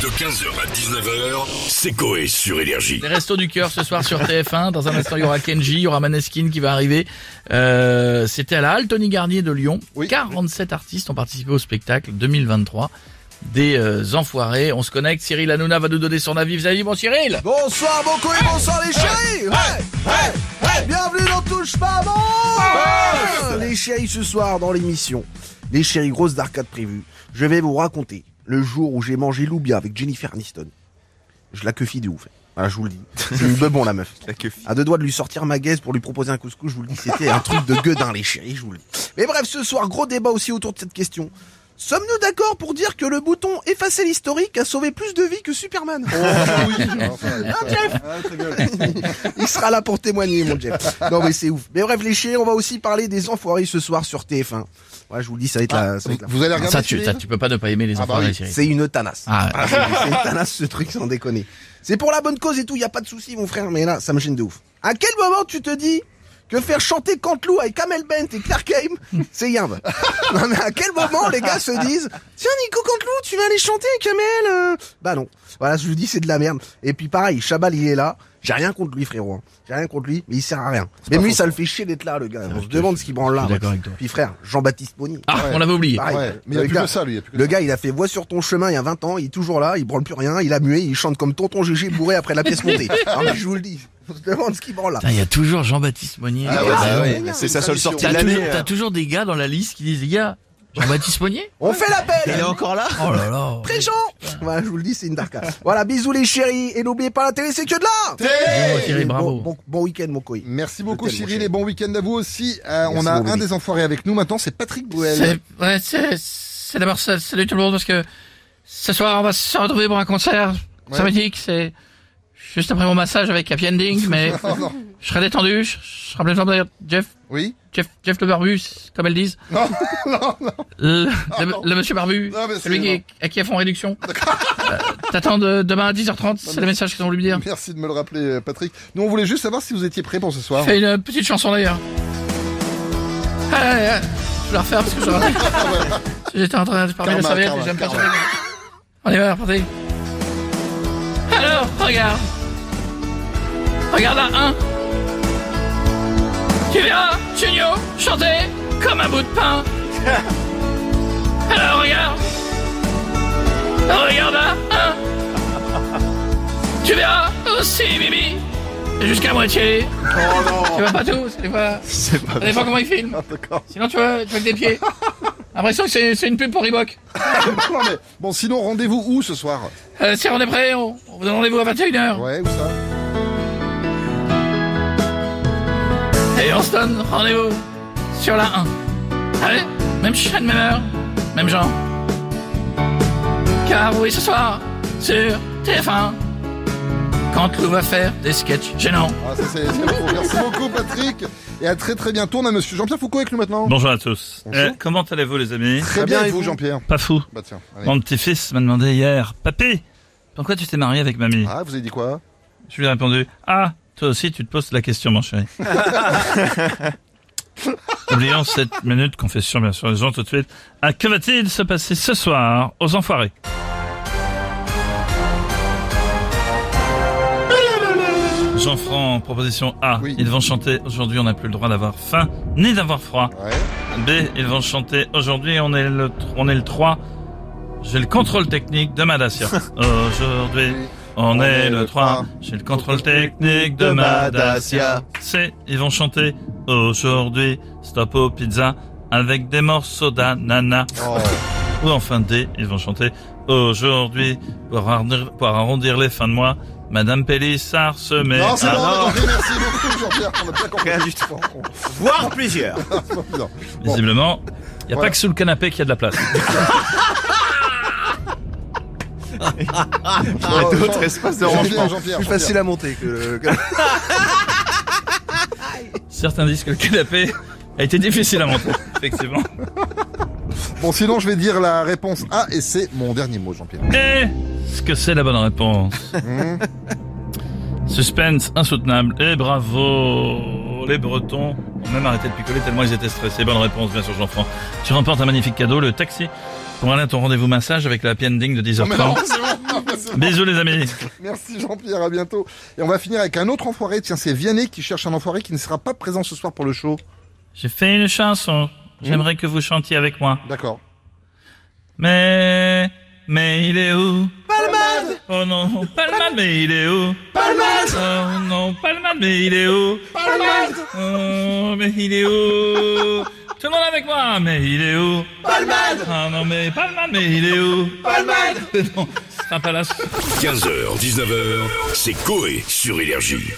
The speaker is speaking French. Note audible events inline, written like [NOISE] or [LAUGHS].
De 15h à 19h, c'est Coé sur Énergie. Les restos du cœur ce soir sur TF1. Dans un instant, il y aura Kenji, il y aura Maneskin qui va arriver. Euh, C'était à la Halle Tony Garnier de Lyon. 47 artistes ont participé au spectacle 2023 des euh, Enfoirés. On se connecte. Cyril Hanouna va nous donner son avis. Vous avez dit bon Cyril Bonsoir mon et bonsoir les chéris hey, hey, hey, Bienvenue dans Touche pas bon Les chéris ce soir dans l'émission. Les chéris grosses d'arcade prévues. Je vais vous raconter le jour où j'ai mangé Loubia avec Jennifer Aniston. Je la queufie de ouf. Voilà, je vous le dis. C'est une bebon la meuf. À deux doigts de lui sortir ma gaise pour lui proposer un couscous, je vous le dis, c'était un truc de gueudin les chéris, je vous le dis. Mais bref, ce soir, gros débat aussi autour de cette question. Sommes-nous d'accord pour dire que le bouton effacer l'historique a sauvé plus de vies que Superman Hein, [LAUGHS] Jeff Il sera là pour témoigner, mon Jeff. Non mais c'est ouf. Mais bref, les chéris, on va aussi parler des enfoirés ce soir sur TF1. Ouais, je vous le dis, ça va être la, ça va être la Vous allez regarder ça tu, ça, tu peux pas ne pas aimer les Ah bah Enfoirés, oui, Cyril. C'est une tanasse. Ah, Ah, c'est c'est une tanasse ce truc, sans déconner. C'est pour la bonne cause et tout, y a pas de souci, mon frère, mais là, ça me gêne de ouf. À quel moment tu te dis que faire chanter Cantelou avec Kamel Bent et Clark Haim, [LAUGHS] c'est yimbe Non mais à quel moment les gars se disent Tiens Nico Cantelou, tu vas aller chanter Kamel euh Bah non. Voilà, je vous dis, c'est de la merde. Et puis pareil, Chabal, il est là. J'ai rien contre lui, frérot. hein. J'ai rien contre lui, mais il sert à rien. Même lui, ça le fait chier d'être là, le gars. On se demande ce qu'il branle là. je suis d'accord avec toi. Puis frère, Jean-Baptiste Bonny. Ah, on l'avait oublié. Pareil. Ouais, mais il y a Le plus gars- que ça, lui. il y a plus que Le ça. gars, il a fait Voix sur ton chemin il y a 20 ans, il est toujours là, il branle plus rien, il a mué, il chante comme tonton GG bourré après la pièce montée. [LAUGHS] Non mais je vous le dis, on se demande ce qu'il branle là. Il y a toujours Jean-Baptiste Monnier. Ah ouais, Ah bah ouais, ouais, c'est sa seule sortie T'as de toujours, l'année. t'as toujours des gars dans la liste qui disent, les gars, Jean-Baptiste Monnier [LAUGHS] On fait l'appel encore là Oh là là. Présent Voilà, je vous le dis, c'est une darka. Voilà, bisous les chéris, et n'oubliez pas la télé, c'est que de là Et bravo. Bon, bon, bon week-end mon coï. Merci beaucoup Cyril et bon week-end à vous aussi. Euh, on a un des enfoirés avec nous maintenant, c'est Patrick Bouel. C'est, ouais, c'est, c'est d'abord ça, salut tout le monde parce que ce soir on va se retrouver pour un concert Ouais. sympathique, c'est juste après mon massage avec Happy Ending, mais [LAUGHS] Oh non. je serai détendu, je, je serai plein de forme d'ailleurs. Jeff, Oui Jeff, Jeff le barbu, comme elles disent. Non, non, non. Le, Ah, le, non. le monsieur barbu, Non, mais celui qui, à qui a font réduction. [LAUGHS] Euh, T'attends de, demain à 10h30, c'est le message qu'ils ont voulu me dire. Merci de me le rappeler euh, Patrick. Nous on voulait juste savoir si vous étiez prêt pour ce soir. Fais une petite chanson d'ailleurs. [LAUGHS] Ah, je vais la refaire parce que je. J'étais en train de parler de Karma, serviette et j'aime pas. On y va, repartez. Alors, regarde. Regarde là, un. Tu verras, Junio, chanter comme un bout de pain. [LAUGHS] Alors, regarde. Regarde là, un. Tu verras aussi, Bibi. Jusqu'à moitié. Tu vois pas tout, fois. C'est pas Ça dépend comment il filme. Sinon, tu vois, tu vois que des pieds. [LAUGHS] L'impression que c'est une pub pour Reebok. [LAUGHS] non mais bon sinon rendez-vous où ce soir? Euh, si on est prêt, on, on vous donne rendez-vous à 21h. Ouais, où ça? Et on se donne rendez-vous sur la 1. Allez, même chaîne, même heure, même genre. Car oui, ce soir, sur TF1, quand Lou va faire des sketchs gênants. Ah, ça, c'est- c'est beau. Merci beaucoup Patrick et à très très bientôt. On a monsieur Jean-Pierre Foucault avec nous maintenant. Bonjour à tous. Bonjour. Euh, comment allez-vous les amis Très bien et vous Jean-Pierre Pas fou. Bah tiens. allez. Mon petit-fils m'a demandé hier, Papy, pourquoi tu t'es marié avec mamie? Ah, vous avez dit quoi? Je lui ai répondu, Ah, toi aussi tu te poses la question mon chéri. [LAUGHS] [LAUGHS] Oublions cette minute confession bien sûr les gens tout de suite. Ah, que va-t-il se passer ce soir aux enfoirés? Jean-Franc, proposition A. Oui. Ils vont chanter aujourd'hui, on n'a plus le droit d'avoir faim ni d'avoir froid. Ouais. B, ils vont chanter aujourd'hui, on est le, on est le 3. J'ai le contrôle technique de Madassia. [LAUGHS] Aujourd'hui, on, est, le 3. J'ai le contrôle technique de Madassia. C, ils vont chanter aujourd'hui, stop aux pizzas avec des morceaux d'ananas. Oh. Ou enfin D, ils vont chanter aujourd'hui, pour arrondir, pour arrondir les fins de mois, Madame Pélissard se met Non, c'est à... bon, on a compris, merci beaucoup Jean-Pierre, on a bien compris. Tout. Voire plusieurs. [LAUGHS] Visiblement, il n'y a Voilà. pas que sous le canapé qu'il y a de la place. [LAUGHS] D'autres espaces de rangement. Plus facile à monter que le... Certains disent que le canapé a été difficile à monter, effectivement. [LAUGHS] Bon, sinon, je vais dire la réponse A et c'est mon dernier mot, Jean-Pierre. Et ce que c'est la bonne réponse Hum, [LAUGHS] Suspense insoutenable. Et bravo Les Bretons ont même arrêté de picoler tellement ils étaient stressés. Bonne réponse, bien sûr, Jean-Franc. Tu remportes un magnifique cadeau, le taxi pour aller à ton rendez-vous massage avec la happy ending de Oh, mais non, 10h30. c'est bon, non, mais c'est bon. Bisous les amis. Merci Jean-Pierre, à bientôt. Et on va finir avec un autre enfoiré. Tiens, c'est Vianney qui cherche un enfoiré qui ne sera pas présent ce soir pour le show. J'ai fait une chanson. J'aimerais que vous chantiez avec moi. D'accord. Mais, mais il est où? Palmade! Oh non, Palmade, mais il est où? Palmade! Oh non, Palmade, mais il est où? Palmade! Oh, mais il est où? Tout le monde avec moi, mais il est où? Palmade! Oh non, mais Palmade, mais il est où? Palmade! [LAUGHS] Non, c'est un palace. 15h, 19h, c'est Coé sur Énergie.